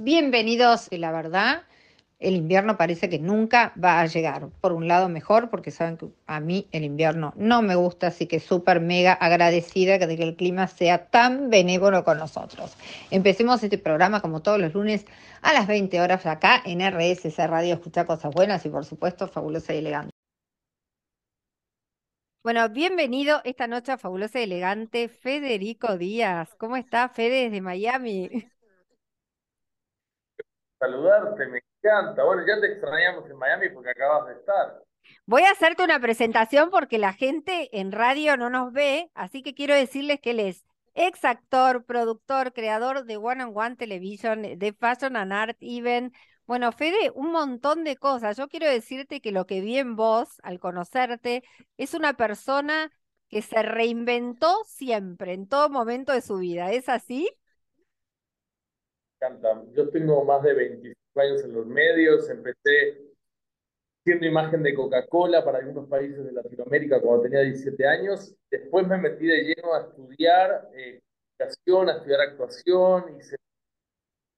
Bienvenidos, la verdad, el invierno parece que nunca va a llegar. Por un lado mejor, porque saben que a mí el invierno no me gusta, así que súper mega agradecida de que el clima sea tan benévolo con nosotros. Empecemos este programa como todos los lunes a las 20 horas acá en RSC Radio Escuchar Cosas Buenas y por supuesto Fabulosa y Elegante. Bueno, bienvenido esta noche a Fabulosa y Elegante, Federico Díaz. ¿Cómo está Fede desde Miami? Saludarte, me encanta. Bueno, ya te extrañamos en Miami porque acabas de estar. Voy a hacerte una presentación porque la gente en radio no nos ve, así que quiero decirles que él es ex actor, productor, creador de One on One Television, de Fashion and Art Even. Bueno, Fede, un montón de cosas. Yo quiero decirte que lo que vi en vos al conocerte es una persona que se reinventó siempre, en todo momento de su vida. ¿Es así? Encanta. Yo tengo más de 25 años en los medios, empecé siendo imagen de Coca-Cola para algunos países de Latinoamérica cuando tenía 17 años. Después me metí de lleno a estudiar eh, a estudiar actuación, hice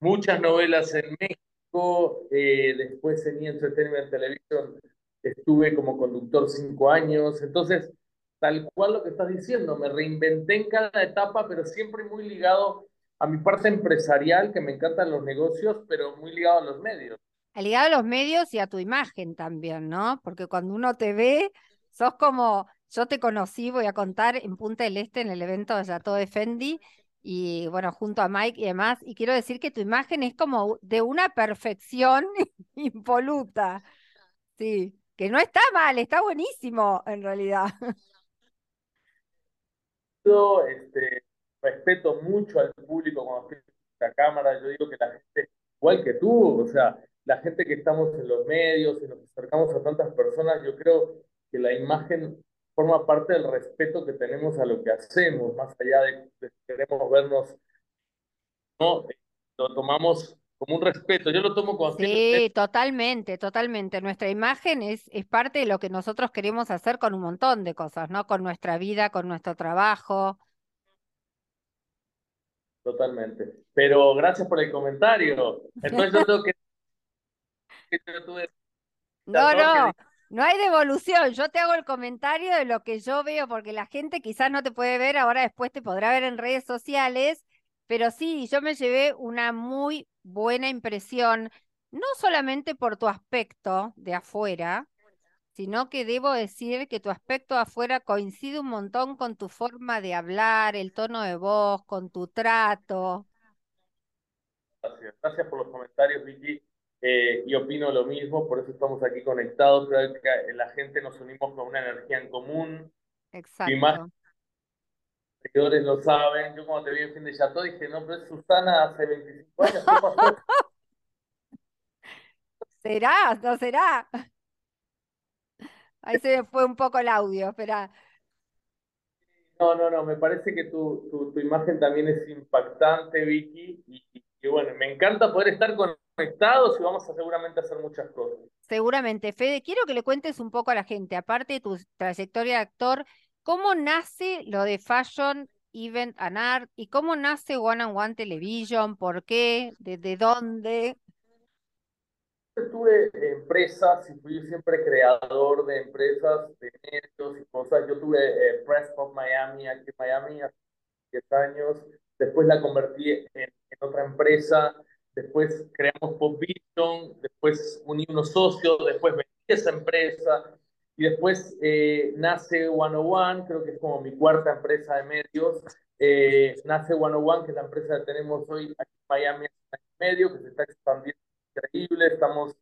muchas novelas en México, eh, después en Entertainment Television estuve como conductor cinco años, entonces tal cual lo que estás diciendo, me reinventé en cada etapa, pero siempre muy ligado a mi parte empresarial, que me encantan los negocios, pero muy ligado a los medios. Ligado a los medios y a tu imagen también, ¿no? Porque cuando uno te ve, sos como, yo te conocí, voy a contar, en Punta del Este, en el evento de Yato de Fendi, y bueno, junto a Mike y demás, y quiero decir que tu imagen es como de una perfección impoluta. Sí, que no está mal, está buenísimo en realidad. Este, respeto mucho al público cuando estoy en la cámara, yo digo que la gente, igual que tú, o sea, la gente que estamos en los medios y nos acercamos a tantas personas, yo creo que la imagen forma parte del respeto que tenemos a lo que hacemos, más allá de, que queremos vernos, ¿no? Lo tomamos como un respeto, yo lo tomo como... Sí, totalmente, totalmente. Nuestra imagen es, es parte de lo que nosotros queremos hacer con un montón de cosas, ¿no? Con nuestra vida, con nuestro trabajo. Totalmente. Pero gracias por el comentario. Entonces yo tengo que... No, no, no hay devolución. Yo te hago el comentario de lo que yo veo, porque la gente quizás no te puede ver, ahora después te podrá ver en redes sociales, pero sí, yo me llevé una muy buena impresión, no solamente por tu aspecto de afuera, sino que debo decir que tu aspecto afuera coincide un montón con tu forma de hablar, el tono de voz, con tu trato. Gracias, gracias por los comentarios, Vicky. Eh, y opino lo mismo, por eso estamos aquí conectados. Creo que la gente nos unimos con una energía en común. Exacto. Y más seguidores lo saben. Yo cuando te vi en fin de chato dije, no, pero es Susana hace 25 años. ¿Qué pasó? ¿Será? ¿No será? Ahí se me fue un poco el audio, espera. No, no, no, me parece que tu, tu, imagen también es impactante, Vicky, y, bueno, me encanta poder estar conectados y vamos a seguramente hacer muchas cosas. Seguramente, Fede, quiero que le cuentes un poco a la gente, aparte de tu trayectoria de actor, ¿cómo nace lo de Fashion Event and Art y cómo nace One on One Television? ¿Por qué? ¿Desde dónde? Tuve empresas y fui siempre creador de empresas, de medios y cosas. Yo tuve eh, Press of Miami aquí en Miami hace 10 años. Después la convertí en, en otra empresa. Después creamos Pop Vision. Después uní unos socios. Después vendí esa empresa. Y después eh, nace 101, creo que es como mi cuarta empresa de medios. Eh, nace 101, que es la empresa que tenemos hoy aquí en Miami hace medio, que se está expandiendo increíble. Estamos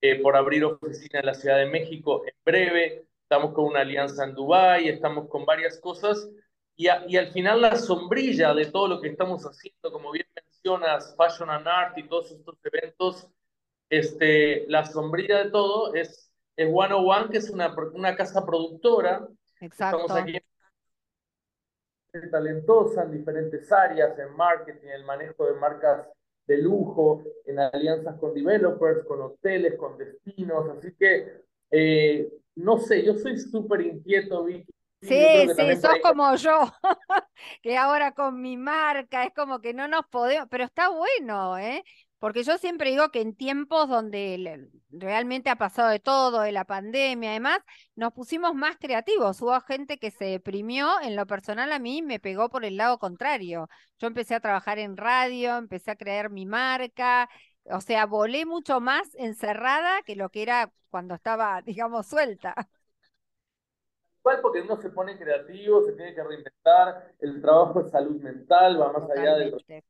eh, por abrir oficina en la Ciudad de México en breve. Estamos con una alianza en Dubái, estamos con varias cosas. Y, y, al final la sombrilla de todo lo que estamos haciendo, como bien mencionas, Fashion and Art y todos estos eventos, este, la sombrilla de todo es, es One One, que es una, una casa productora. Exacto. Estamos aquí talentosa en diferentes áreas, en marketing, el manejo de marcas de lujo, en alianzas con developers, con hoteles, con destinos, así que eh, no sé, yo soy súper inquieto, Vicky. Sí, sí, sos como yo, que ahora con mi marca es como que no nos podemos, pero está bueno, ¿eh? Porque yo siempre digo que en tiempos donde realmente ha pasado de todo, de la pandemia, además, nos pusimos más creativos. Hubo gente que se deprimió, en lo personal a mí me pegó por el lado contrario. Yo empecé a trabajar en radio, empecé a crear mi marca, o sea, volé mucho más encerrada que lo que era cuando estaba, digamos, suelta. Igual porque uno se pone creativo, se tiene que reinventar, el trabajo es salud mental, va más allá de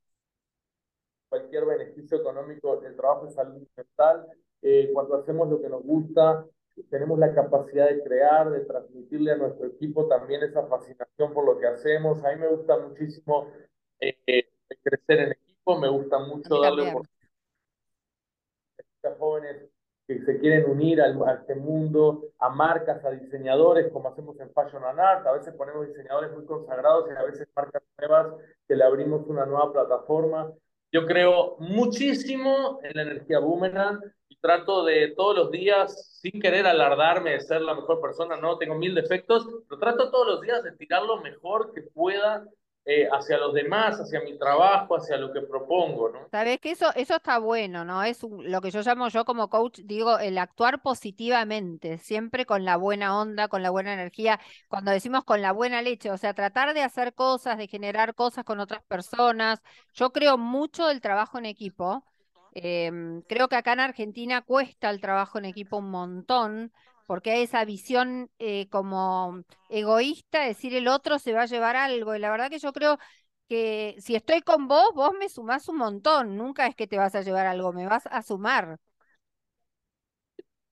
cualquier beneficio económico, el trabajo es salud mental. Eh, cuando hacemos lo que nos gusta, tenemos la capacidad de crear, de transmitirle a nuestro equipo también esa fascinación por lo que hacemos. A mí me gusta muchísimo eh, crecer en equipo, me gusta mucho darle oportunidades a jóvenes que se quieren unir al, a este mundo, a marcas, a diseñadores, como hacemos en Fashion and Art. A veces ponemos diseñadores muy consagrados y a veces marcas nuevas que le abrimos una nueva plataforma. Yo creo muchísimo en la energía boomerang y trato de todos los días, sin querer alardarme de ser la mejor persona, no tengo mil defectos, pero trato todos los días de tirar lo mejor que pueda eh, hacia los demás, hacia mi trabajo, hacia lo que propongo, ¿no? Sabes que eso, eso está bueno, ¿no? Es lo que yo llamo yo como coach, digo, el actuar positivamente, siempre con la buena onda, con la buena energía, cuando decimos con la buena leche, o sea, tratar de hacer cosas, de generar cosas con otras personas. Yo creo mucho del trabajo en equipo. Em, creo que acá en Argentina cuesta el trabajo en equipo un montón porque hay esa visión eh, como egoísta, decir el otro se va a llevar algo. Y la verdad que yo creo que si estoy con vos, vos me sumás un montón. Nunca es que te vas a llevar algo, me vas a sumar.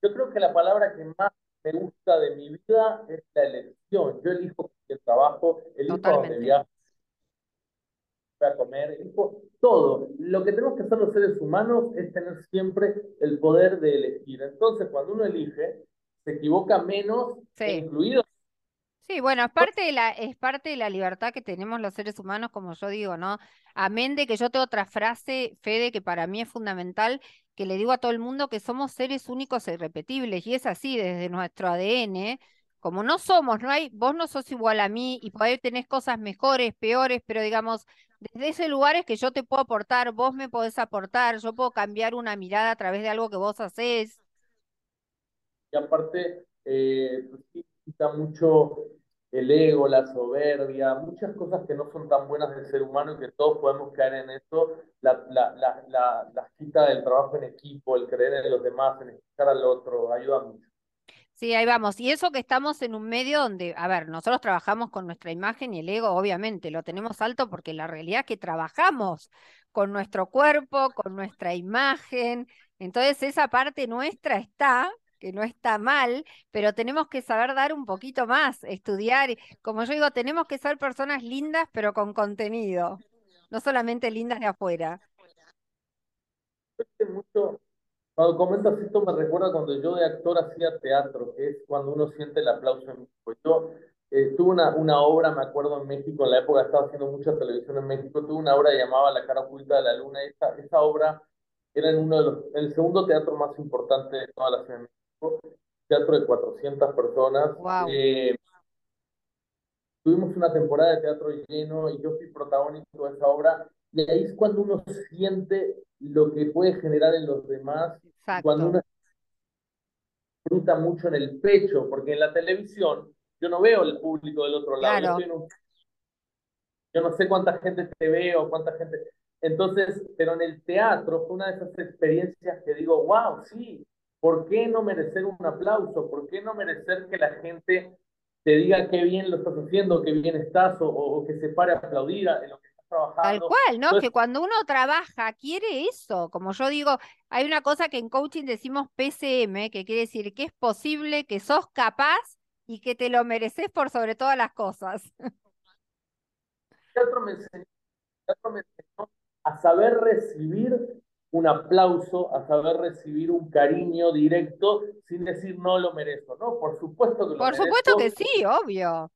Yo creo que la palabra que más me gusta de mi vida es la elección. Yo elijo el trabajo, elijo donde viajo, a comer, elijo todo. Lo que tenemos que hacer los seres humanos es tener siempre el poder de elegir. Entonces, cuando uno elige, se equivoca menos, incluido. Sí, bueno, es parte, de la, es parte de la libertad que tenemos los seres humanos, como yo digo, ¿no? Amén de que yo tengo otra frase, Fede, que para mí es fundamental, que le digo a todo el mundo que somos seres únicos e irrepetibles, y es así desde nuestro ADN. Como no somos, no hay, vos no sos igual a mí y por ahí tenés cosas mejores, peores, pero digamos, desde ese lugar es que yo te puedo aportar, vos me podés aportar, yo puedo cambiar una mirada a través de algo que vos hacés. Y aparte, eh, pues quita mucho el ego, la soberbia, muchas cosas que no son tan buenas del ser humano y que todos podemos caer en eso, la, la, la, la, quita del trabajo en equipo, el creer en los demás, en escuchar al otro, ayuda mucho. Sí, ahí vamos. Y eso que estamos en un medio donde, a ver, nosotros trabajamos con nuestra imagen y el ego, obviamente, lo tenemos alto porque la realidad es que trabajamos con nuestro cuerpo, con nuestra imagen. Entonces, esa parte nuestra está, que no está mal, pero tenemos que saber dar un poquito más, estudiar. Como yo digo, tenemos que ser personas lindas, pero con contenido, no solamente lindas de afuera. cuando comentas esto me recuerda cuando yo de actor hacía teatro, que es cuando uno siente el aplauso en México. Yo eh, tuve una, una obra, me acuerdo en México, en la época estaba haciendo mucha televisión en México, tuve una obra llamada La cara oculta de la luna. Esa, esa obra era en uno de los, el segundo teatro más importante de toda la ciudad de México teatro de 400 personas. Eh, tuvimos una temporada de teatro lleno y yo fui protagónico de esa obra. Y ahí es cuando uno siente lo que puede generar en los demás. Cuando uno disfruta mucho en el pecho, porque en la televisión yo no veo el público del otro lado. Yo, yo no sé cuánta gente te ve o cuánta gente. Entonces, pero en el teatro fue una de esas experiencias que digo, wow, sí, ¿Por qué no merecer un aplauso? ¿Por qué no merecer que la gente te diga qué bien lo estás haciendo, qué bien estás, o, que se pare a aplaudir en lo que estás trabajando? Tal cual, ¿no? que cuando uno trabaja, quiere eso. Como yo digo, hay una cosa que en coaching decimos PCM, que quiere decir que es posible, que sos capaz y que te lo mereces por sobre todas las cosas. Teatro me enseñó, me enseñó a saber recibir un aplauso, a saber recibir un cariño directo sin decir no lo merezco, ¿no? Por supuesto que lo Por supuesto que sí, obvio.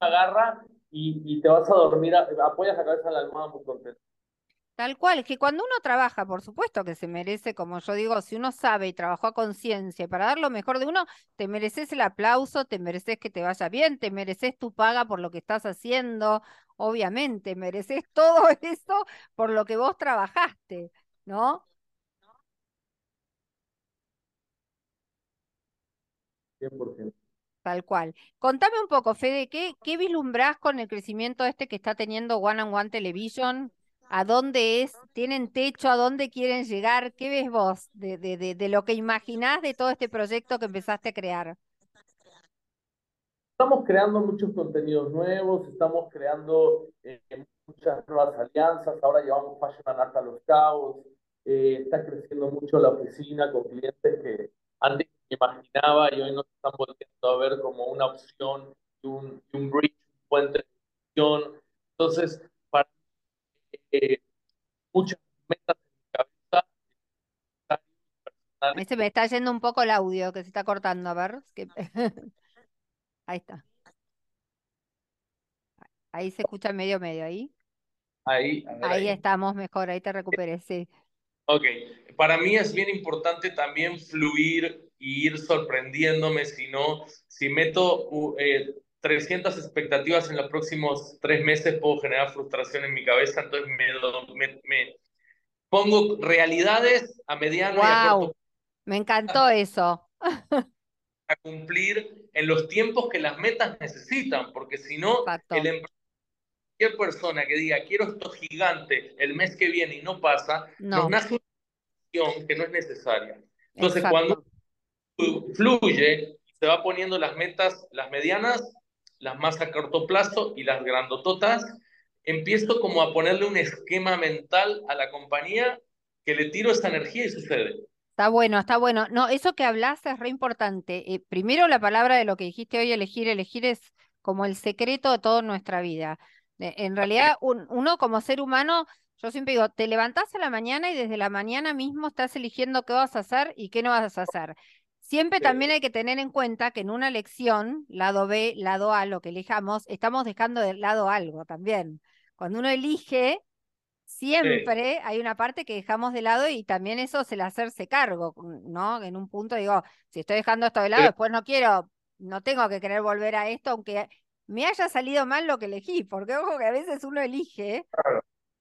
Agarra y, y te vas a dormir, apoyas la cabeza en la almohada muy contento. Tal cual, es que cuando uno trabaja, por supuesto que se merece, como yo digo, si uno sabe y trabajó a conciencia para dar lo mejor de uno, te mereces el aplauso, te mereces que te vaya bien, te mereces tu paga por lo que estás haciendo, obviamente, mereces todo eso por lo que vos trabajaste, ¿no? 100%. Tal cual. Contame un poco, Fede, ¿qué, qué vislumbrás con el crecimiento este que está teniendo One and One Television? ¿A dónde es? ¿Tienen techo? ¿A dónde quieren llegar? ¿Qué ves vos de, de, de, de lo que imaginás de todo este proyecto que empezaste a crear? Estamos creando muchos contenidos nuevos, estamos creando eh, muchas nuevas alianzas, ahora llevamos Fashion and Art a los caos, eh, está creciendo mucho la oficina con clientes que antes imaginaba y hoy nos están volviendo a ver como una opción un, un bridge, un puente de. Entonces, eh, muchas metas en mi cabeza. Ahí se me está yendo un poco el audio que se está cortando, a ver. Que... ahí está. Ahí se escucha medio medio, ahí. Ahí, ver, ahí, ahí estamos mejor, ahí te recuperé, sí. Ok, para mí es bien importante también fluir y ir sorprendiéndome, si no, si meto eh, 300 expectativas en los próximos tres meses, puedo generar frustración en mi cabeza, entonces me, me, pongo realidades a mediano wow, y a corto Me encantó eso. A cumplir en los tiempos que las metas necesitan, porque si no, el cualquier persona que diga quiero esto gigante el mes que viene y no pasa, no. nos nace una situación que no es necesaria. Entonces, Exacto. cuando fluye, se va poniendo las metas, las medianas, las más a corto plazo y las grandototas, empiezo como a ponerle un esquema mental a la compañía que le tiro esa energía y sucede. Está bueno, está bueno. No, eso que hablas es re importante. Eh, primero la palabra de lo que dijiste hoy, elegir, elegir es como el secreto de toda nuestra vida. En realidad, un, uno como ser humano, yo siempre digo, te levantás a la mañana y desde la mañana mismo estás eligiendo qué vas a hacer y qué no vas a hacer. Siempre también hay que tener en cuenta que en una elección, lado B, lado A, lo que elijamos, estamos dejando de lado algo también. Cuando uno elige, siempre hay una parte que dejamos de lado y también eso es el hacerse cargo, ¿no? En un punto digo, si estoy dejando esto de lado, después no quiero, no tengo que querer volver a esto, aunque me haya salido mal lo que elegí, porque ojo que a veces uno elige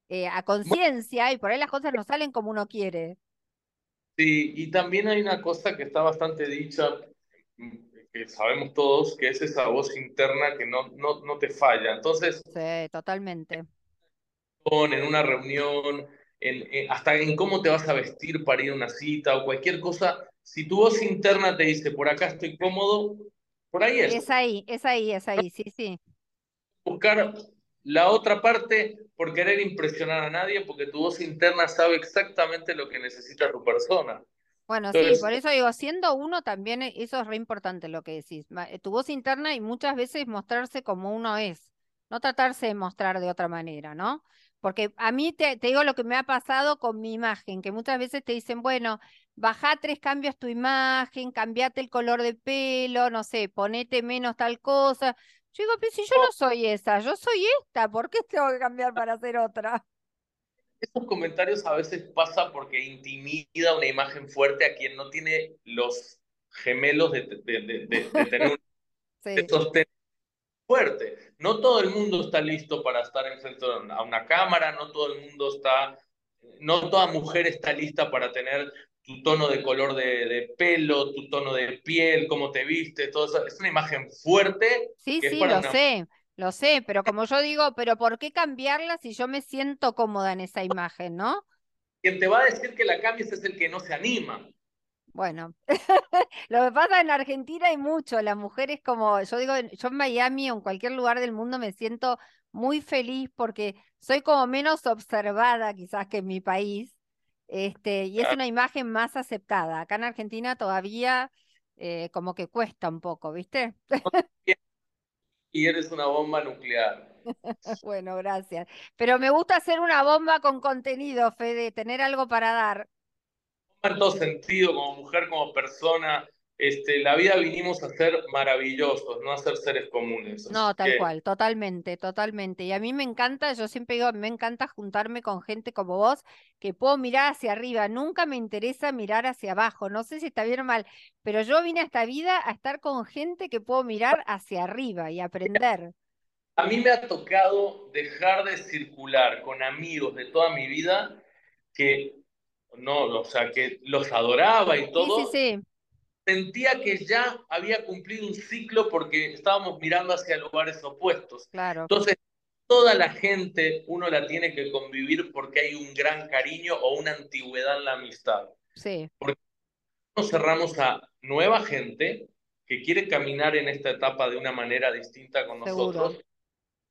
eh, a conciencia y por ahí las cosas no salen como uno quiere. Sí, y también hay una cosa que está bastante dicha, que sabemos todos, que es esa voz interna que no, no, no te falla. Entonces, sí, totalmente. En una reunión, en, hasta en cómo te vas a vestir para ir a una cita o cualquier cosa, si tu voz interna te dice, por acá estoy cómodo, por ahí es. Es ahí, es ahí, es ahí, sí, sí. Buscar la otra parte por querer impresionar a nadie, porque tu voz interna sabe exactamente lo que necesita tu persona. Bueno, sí, por eso digo, siendo uno también, e, eso es re importante lo que decís. Eh, tu voz interna y muchas veces mostrarse como uno es, no tratarse de mostrar de otra manera, ¿no? Porque a mí te, te digo lo que me ha pasado con mi imagen, que muchas veces te dicen, bueno, baja tres cambios tu imagen, cambiate el color de pelo, no sé, ponete menos tal cosa. Yo digo, pero si yo no soy esa, yo soy esta, ¿por qué tengo que cambiar para ser otra? Esos comentarios a veces pasa porque intimida una imagen fuerte a quien no tiene los gemelos de, de, de, tener un sí. sostén fuerte. No todo el mundo está listo para estar enfrente a una cámara, no todo el mundo está, no toda mujer está lista para tener tu tono de color de, de, pelo, tu tono de piel, cómo te viste, todo eso. Es una imagen fuerte. Sí, sí, lo sé, lo sé, pero como yo digo, pero ¿por qué cambiarla si yo me siento cómoda en esa imagen, no? Quien te va a decir que la cambies es el que no se anima. Bueno, lo que pasa en Argentina hay mucho, las mujeres como, yo digo, yo en Miami o en cualquier lugar del mundo me siento muy feliz porque soy como menos observada quizás que en mi país este, y es una imagen más aceptada. Acá en Argentina todavía eh, como que cuesta un poco, ¿viste? y eres una bomba nuclear. bueno, gracias. Pero me gusta hacer una bomba con contenido, Fede, tener algo para dar. En todo sentido, como mujer, como persona, este, la vida vinimos a ser maravillosos, no a ser seres comunes. No, tal cual, totalmente, totalmente. Y a mí me encanta, yo siempre digo, me encanta juntarme con gente como vos, que puedo mirar hacia arriba. Nunca me interesa mirar hacia abajo. No sé si está bien o mal, pero yo vine a esta vida a estar con gente que puedo mirar hacia arriba y aprender. A mí me ha tocado dejar de circular con amigos de toda mi vida que no, o sea, que los adoraba y todo. Sí, sí, sí sentía que ya había cumplido un ciclo porque estábamos mirando hacia lugares opuestos. Claro. Entonces, toda la gente uno la tiene que convivir porque hay un gran cariño o una antigüedad en la amistad. Sí. Porque nos cerramos a nueva gente que quiere caminar en esta etapa de una manera distinta con nosotros.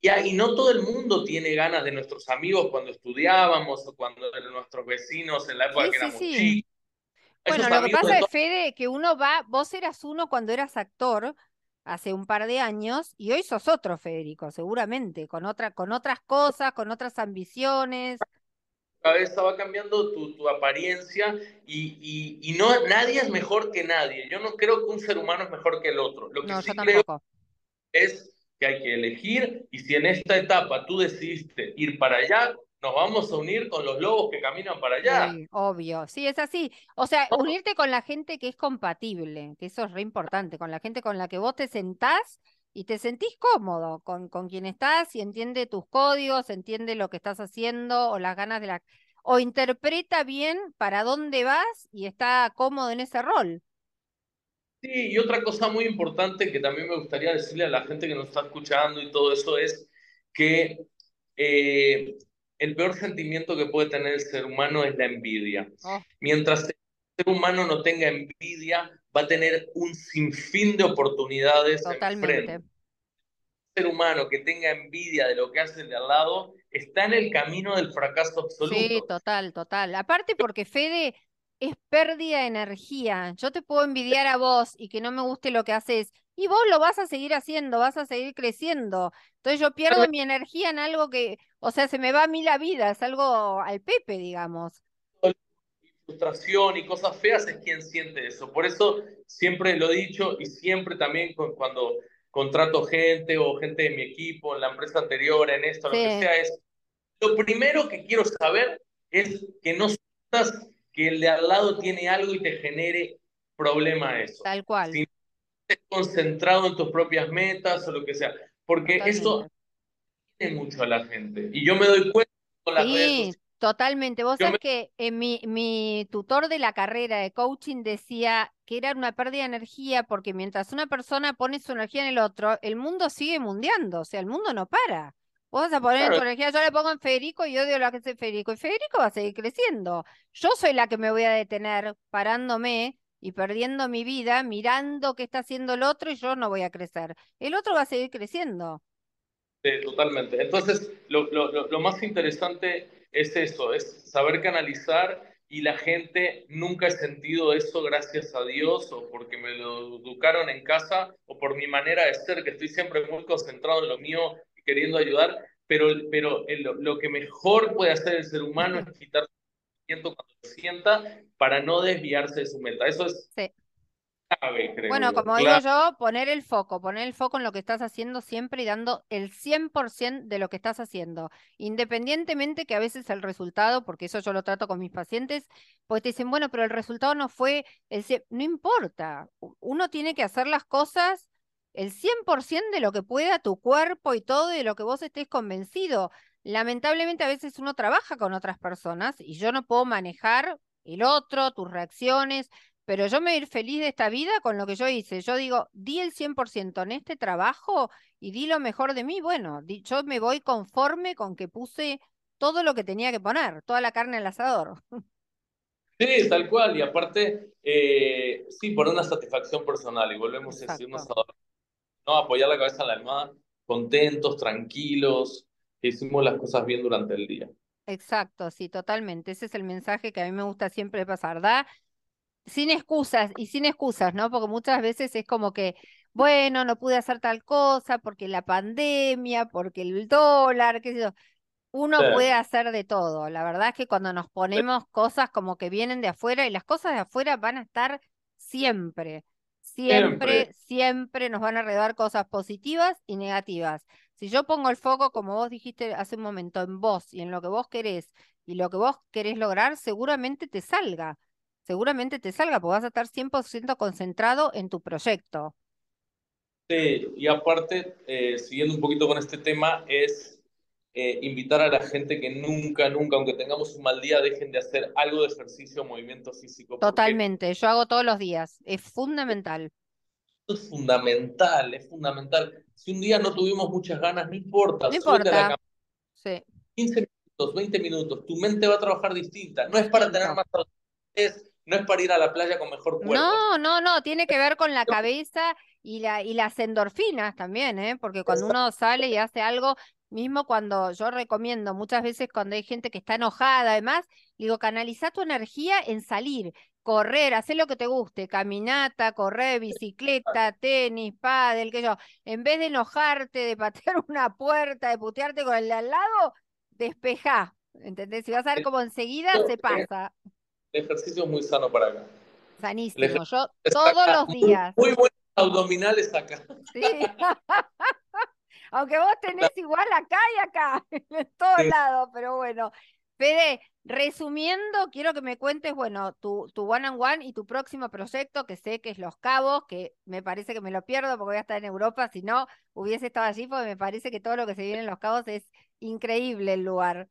Y, y no todo el mundo tiene ganas de nuestros amigos cuando estudiábamos o cuando de nuestros vecinos en la época que éramos chicos bueno, lo que pasa es, Fede, que uno va, vos eras uno cuando eras actor hace un par de años y hoy sos otro, Federico, seguramente, con, otra, con otras cosas, con otras ambiciones. Cada vez va cambiando tu, tu apariencia y, y, y, no, nadie es mejor que nadie. Yo no creo que un ser humano es mejor que el otro. Lo que no, sí creo es que hay que elegir y si en esta etapa tú decidiste ir para allá, nos vamos a unir con los lobos que caminan para allá. Sí, obvio, sí, es así. O sea, unirte con la gente que es compatible, que eso es re importante, con la gente con la que vos te sentás y te sentís cómodo con, con quien estás y entiende tus códigos, entiende lo que estás haciendo o las ganas de la... o interpreta bien para dónde vas y está cómodo en ese rol. Sí, y otra cosa muy importante que también me gustaría decirle a la gente que nos está escuchando y todo eso es que eh, el peor sentimiento que puede tener el ser humano es la envidia. Oh. Mientras el ser humano no tenga envidia, va a tener un sinfín de oportunidades Totalmente. enfrente. El ser humano que tenga envidia de lo que hace el de al lado está en el camino del fracaso absoluto. Sí, total, total. Aparte porque Fede es pérdida de energía. Yo te puedo envidiar a vos y que no me guste lo que haces, y vos lo vas a seguir haciendo, vas a seguir creciendo. Entonces yo pierdo mi energía en algo que, o sea, se me va a mí la vida, es algo al Pepe, digamos. Frustración y cosas feas es quien siente eso. Por eso siempre lo he dicho y siempre también cuando contrato gente o gente de mi equipo, en la empresa anterior, en esto, lo que sea, es lo primero que quiero saber es que no sientas que el de al lado tiene algo y te genere problema eso. Tal cual concentrado en tus propias metas o lo que sea, porque eso tiene mucho a la gente. Y yo me doy cuenta con las sí, Totalmente. Vos sabés que eh, mi, mi tutor de la carrera de coaching decía que era una pérdida de energía porque mientras una persona pone su energía en el otro, el mundo sigue mundeando, o sea, el mundo no para. Vos vas a poner tu energía, yo le pongo en Federico y odio lo que hace Federico, y Federico va a seguir creciendo. Yo soy la que me voy a detener parándome y perdiendo mi vida mirando qué está haciendo el otro y yo no voy a crecer. El otro va a seguir creciendo. Sí, totalmente. Entonces, lo, lo, lo más interesante es eso, es saber canalizar y la gente nunca he sentido eso gracias a Dios o porque me lo educaron en casa o por mi manera de ser, que estoy siempre muy concentrado en lo mío y queriendo ayudar, pero, pero lo que mejor puede hacer el ser humano es quitar cuando se sienta para no desviarse de su meta. Eso es sí. Clave, creo. Bueno, como digo yo, poner el foco, poner el foco en lo que estás haciendo siempre y dando el 100% de lo que estás haciendo, independientemente que a veces el resultado, porque eso yo lo trato con mis pacientes, pues te dicen, bueno, pero el resultado no fue, el no importa, uno tiene que hacer las cosas el 100% de lo que pueda tu cuerpo y todo de lo que vos estés convencido. Lamentablemente a veces uno trabaja con otras personas y yo no puedo manejar el otro, tus reacciones, pero yo me voy a ir feliz de esta vida con lo que yo hice. Yo digo, di el 100% en este trabajo y di lo mejor de mí. Bueno, yo me voy conforme con que puse todo lo que tenía que poner, toda la carne al asador. Sí, tal cual. Y aparte, eh, sí, por una satisfacción personal. Y volvemos a decir, no, apoyar la cabeza en la almohada, contentos, tranquilos, hicimos las cosas bien durante el día. Exacto, sí, totalmente. Ese es el mensaje que a mí me gusta siempre pasar. Da sin excusas y sin excusas, ¿no? Porque muchas veces es como que, bueno, no pude hacer tal cosa porque la pandemia, porque el dólar, qué sé yo. Uno puede hacer de todo. La verdad es que cuando nos ponemos cosas como que vienen de afuera y las cosas de afuera van a estar siempre. Siempre, siempre, nos van a alrededor cosas positivas y negativas. Si yo pongo el foco, como vos dijiste hace un momento, en vos y en lo que vos querés y lo que vos querés lograr, seguramente te salga. Seguramente te salga, porque vas a estar 100% concentrado en tu proyecto. Sí, y aparte, eh, siguiendo un poquito con este tema, es eh, invitar a la gente que nunca, nunca, aunque tengamos un mal día, dejen de hacer algo de ejercicio, movimiento físico. Totalmente, yo hago todos los días, es fundamental. Es fundamental, es fundamental. Si un día no tuvimos muchas ganas, no importa, no importa. Sí. 15 minutos, 20 minutos, tu mente va a trabajar distinta. No es para tener más es no es para ir a la playa con mejor cuerpo. No, no, no, tiene que ver con la cabeza y, la, y las endorfinas también, ¿eh? porque cuando uno sale y hace algo, Mismo cuando yo recomiendo muchas veces cuando hay gente que está enojada, además, digo, canaliza tu energía en salir, correr, hacer lo que te guste, caminata, correr, bicicleta, tenis, pádel, que yo, en vez de enojarte, de patear una puerta, de putearte con el de al lado, despejá, ¿entendés? Si vas a ver como enseguida se pasa. El ejercicio es muy sano para acá. Sanísimo, yo todos los días. Muy, muy buenos abdominales acá. Sí. Aunque vos tenés igual acá y acá, en todos lados, pero bueno. Fede, resumiendo, quiero que me cuentes, bueno, tu, tu one on one y tu próximo proyecto, que sé que es Los Cabos, que me parece que me lo pierdo porque voy a estar en Europa, si no hubiese estado allí, porque me parece que todo lo que se viene en Los Cabos es increíble el lugar.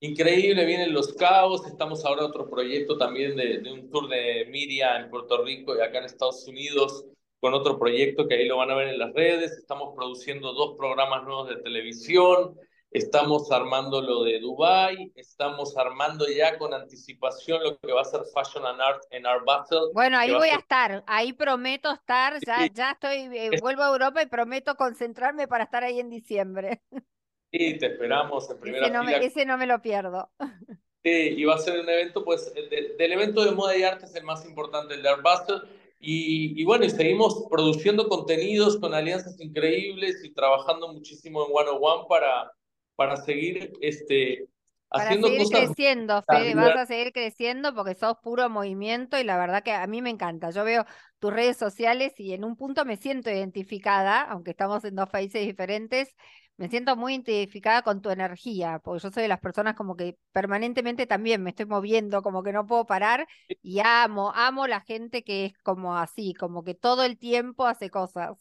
Increíble, vienen Los Cabos, estamos ahora en otro proyecto también de, de un tour de media en Puerto Rico y acá en Estados Unidos con otro proyecto que ahí lo van a ver en las redes. Estamos produciendo dos programas nuevos de televisión. Estamos armando lo de Dubai, estamos armando ya con anticipación lo que va a ser Fashion and Art en Art Battle. Bueno, ahí voy a, estar, ahí prometo estar, ya, ya estoy, eh, vuelvo a Europa y prometo concentrarme para estar ahí en diciembre. Sí, te esperamos en primera ese no fila. Me, ese no me lo pierdo. Sí, y va a ser un evento, pues, del evento de moda y arte es el más importante, el de Art Battle y, bueno, y seguimos produciendo contenidos con alianzas increíbles y trabajando muchísimo en One on One para, para seguir este, haciendo para seguir creciendo, Fede, vas a seguir creciendo porque sos puro movimiento y la verdad que a mí me encanta. Yo veo tus redes sociales y en un punto me siento identificada, aunque estamos en dos países diferentes, me siento muy identificada con tu energía, porque yo soy de las personas como que permanentemente también me estoy moviendo, como que no puedo parar y amo, amo la gente que es como así, como que todo el tiempo hace cosas.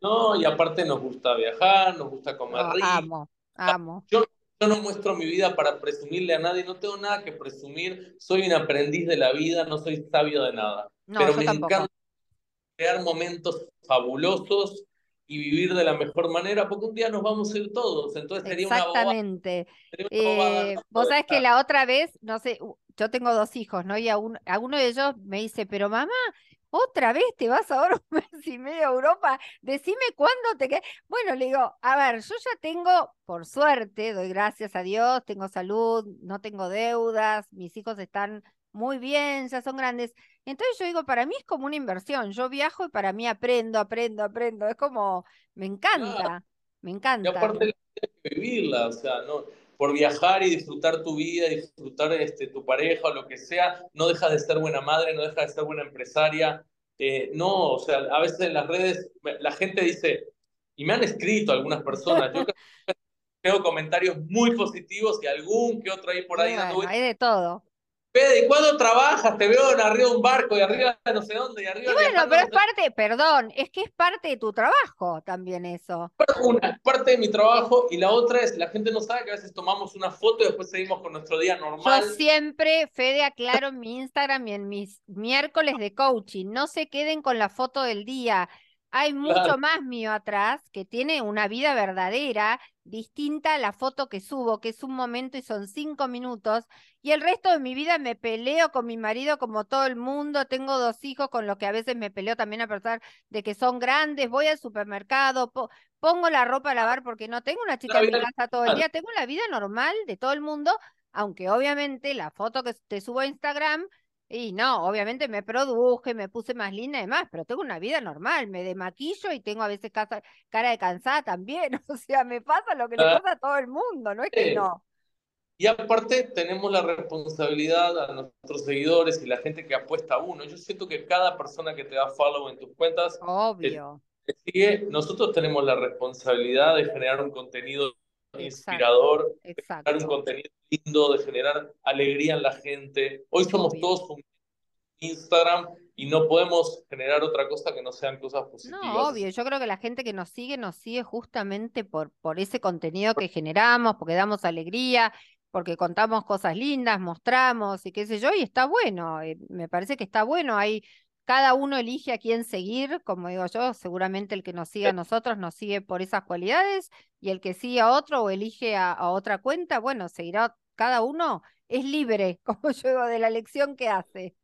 No, y aparte nos gusta viajar, nos gusta comer rico. Amo, amo. Yo, yo no muestro mi vida para presumirle a nadie, no tengo nada que presumir, soy un aprendiz de la vida, no soy sabio de nada. pero me encanta crear momentos fabulosos y vivir de la mejor manera, porque un día nos vamos a ir todos, entonces sería Exactamente. una bobada. Eh, vos sabés que la otra vez, no sé, yo tengo dos hijos, ¿no? Y a, uno de ellos me dice, pero mamá, otra vez te vas ahora un mes y medio a Europa, decime cuándo te quedas. Bueno, le digo, a ver, yo ya tengo, por suerte, doy gracias a Dios, tengo salud, no tengo deudas, mis hijos están muy bien, ya son grandes. Entonces yo digo, para mí es como una inversión. Yo viajo y para mí aprendo, aprendo, aprendo. Es como, me encanta, me encanta. Y aparte que vivirla, o sea, no, por viajar y disfrutar tu vida, disfrutar este, tu pareja o lo que sea, no dejas de ser buena madre, no dejas de ser buena empresaria. Eh, no, o sea, a veces en las redes la gente dice, y me han escrito algunas personas, yo tengo comentarios muy positivos y algún que otro ahí por ahí. hay de todo. Fede, ¿y cuándo trabajas? Te veo en arriba de un barco y arriba de no sé dónde y arriba. Y bueno, pero es parte, perdón, es que es parte de tu trabajo también eso. Una, es parte de mi trabajo y la otra es, la gente no sabe que a veces tomamos una foto y después seguimos con nuestro día normal. Yo siempre, Fede, aclaro en mi Instagram y en mis miércoles de coaching, no se queden con la foto del día. Hay mucho más mío atrás que tiene una vida verdadera, distinta a la foto que subo, que es un momento y son cinco minutos, y el resto de mi vida me peleo con mi marido como todo el mundo, tengo dos hijos con los que a veces me peleo también a pesar de que son grandes, voy al supermercado, pongo la ropa a lavar porque no tengo una chica en mi casa todo el día, tengo la vida normal de todo el mundo, aunque obviamente la foto que te subo a Instagram y no, obviamente me produje, me puse más linda y demás, pero tengo una vida normal, me demaquillo y tengo a veces cara de cansada también, o sea, me pasa lo que le ah. pasa a todo el mundo, no es que no. Y aparte tenemos la responsabilidad a nuestros seguidores y la gente que apuesta a uno. Yo siento que cada persona que te da follow en tus cuentas, Obvio. sigue, nosotros tenemos la responsabilidad de generar un contenido inspirador, de generar un contenido lindo, de generar alegría en la gente. Hoy somos todos un Instagram y no podemos generar otra cosa que no sean cosas positivas. No, obvio, yo creo que la gente que nos sigue nos sigue justamente por, por ese contenido que generamos, porque damos alegría, porque contamos cosas lindas, mostramos y qué sé yo, y está bueno, eh, me parece que está bueno, hay cada uno elige a quién seguir, como digo yo, seguramente el que nos sigue a nosotros nos sigue por esas cualidades y el que sigue a otro o elige a, a otra cuenta, bueno, seguirá cada uno, es libre, como yo digo, de la elección que hace.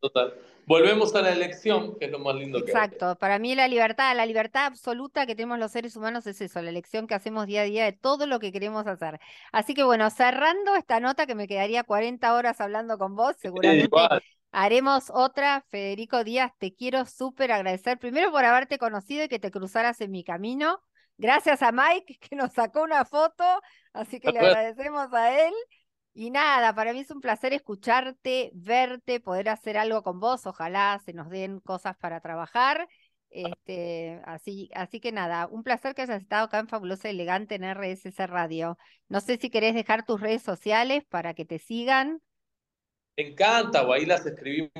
Total. Volvemos a la elección, que es lo más lindo que hay. Exacto. Para mí la libertad, la libertad absoluta que tenemos los seres humanos es eso, la elección que hacemos día a día de todo lo que queremos hacer. Así que bueno, cerrando esta nota que me quedaría 40 horas hablando con vos, seguramente haremos otra. Federico Díaz, te quiero súper agradecer primero por haberte conocido y que te cruzaras en mi camino. Gracias a Mike que nos sacó una foto, así que le agradecemos a él. Y nada, para mí es un placer escucharte, verte, poder hacer algo con vos. Ojalá se nos den cosas para trabajar. Este, así, así que nada, un placer que hayas estado acá en Fabulosa Elegante en RSS Radio. No sé si querés dejar tus redes sociales para que te sigan. Me encanta, o ahí las escribimos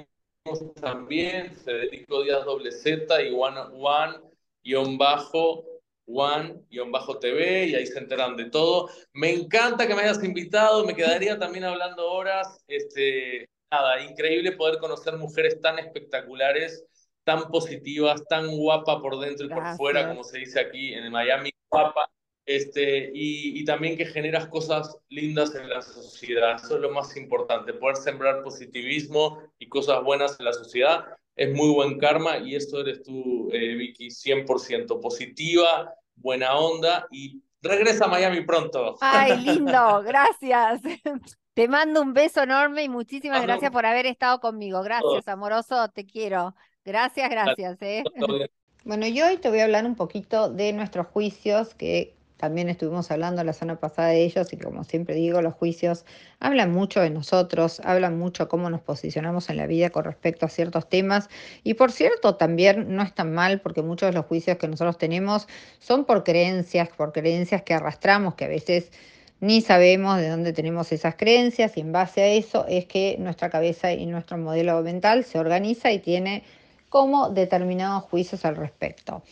también. Federico Díaz doble Z y one, one guion bajo one-tv y ahí se enteran de todo. Me encanta que me hayas invitado, me quedaría también hablando horas. Este, nada, increíble poder conocer mujeres tan espectaculares, tan positivas, tan guapa por dentro y por fuera, como se dice aquí en Miami, guapa. Este, y, y también que generas cosas lindas en la sociedad. Eso es lo más importante, poder sembrar positivismo y cosas buenas en la sociedad es muy buen karma y esto eres tú, eh, Vicky, 100% positiva, buena onda y regresa a Miami pronto. Ay, lindo, gracias. Te mando un beso enorme y muchísimas gracias por haber estado conmigo. Gracias, amoroso, te quiero. Gracias, gracias. ¿eh? Bueno, y hoy te voy a hablar un poquito de nuestros juicios que también estuvimos hablando la semana pasada de ellos y como siempre digo, los juicios hablan mucho de nosotros, hablan mucho cómo nos posicionamos en la vida con respecto a ciertos temas. Y por cierto, también no es tan mal porque muchos de los juicios que nosotros tenemos son por creencias, por creencias que arrastramos, que a veces ni sabemos de dónde tenemos esas creencias y en base a eso es que nuestra cabeza y nuestro modelo mental se organiza y tiene como determinados juicios al respecto.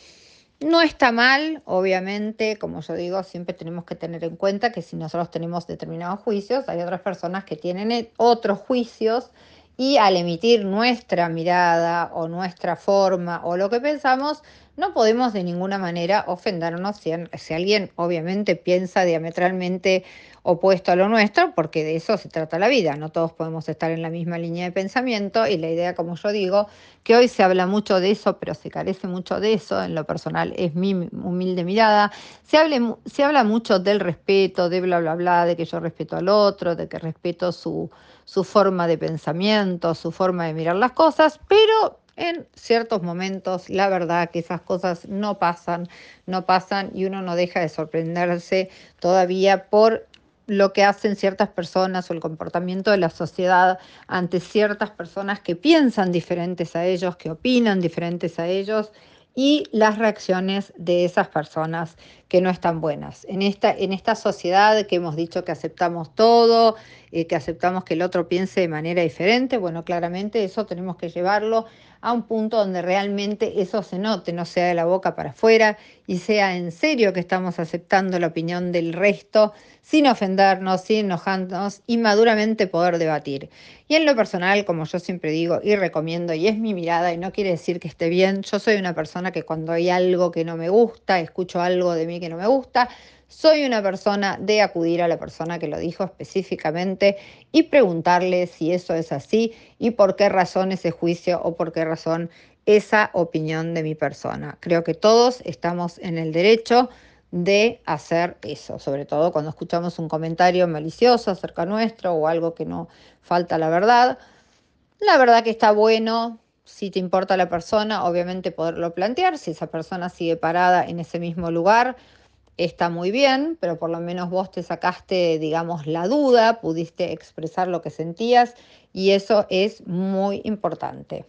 No está mal, obviamente, como yo digo, siempre tenemos que tener en cuenta que si nosotros tenemos determinados juicios, hay otras personas que tienen e, otros juicios y al emitir nuestra mirada o nuestra forma o lo que pensamos, no podemos de ninguna manera ofendernos si, alguien obviamente piensa diametralmente opuesto a lo nuestro, porque de eso se trata la vida, no todos podemos estar en la misma línea de pensamiento y la idea, como yo digo, que hoy se habla mucho de eso, pero se carece mucho de eso, en lo personal es mi humilde mirada, se, hable, se habla mucho del respeto, de bla, bla, bla, de que yo respeto al otro, de que respeto su, su forma de pensamiento, su forma de mirar las cosas, pero en ciertos momentos, la verdad que esas cosas no pasan, no pasan y uno no deja de sorprenderse todavía por lo que hacen ciertas personas o el comportamiento de la sociedad ante ciertas personas que piensan diferentes a ellos, que opinan diferentes a ellos y las reacciones de esas personas que no están buenas. En esta, en esta sociedad que hemos dicho que aceptamos todo, eh, que aceptamos que el otro piense de manera diferente, bueno, claramente eso tenemos que llevarlo a un punto donde realmente eso se note, no sea de la boca para afuera y sea en serio que estamos aceptando la opinión del resto sin ofendernos, sin enojarnos y maduramente poder debatir. Y en lo personal, como yo siempre digo y recomiendo, y es mi mirada y no quiere decir que esté bien, yo soy una persona que cuando hay algo que no me gusta, escucho algo de mí que no me gusta, soy una persona de acudir a la persona que lo dijo específicamente y preguntarle si eso es así y por qué razón ese juicio o por qué razón esa opinión de mi persona. Creo que todos estamos en el derecho de hacer eso, sobre todo cuando escuchamos un comentario malicioso acerca nuestro o algo que no falta la verdad. La verdad que está bueno, si te importa la persona, obviamente poderlo plantear, si esa persona sigue parada en ese mismo lugar, está muy bien, pero por lo menos vos te sacaste, digamos, la duda, pudiste expresar lo que sentías y eso es muy importante.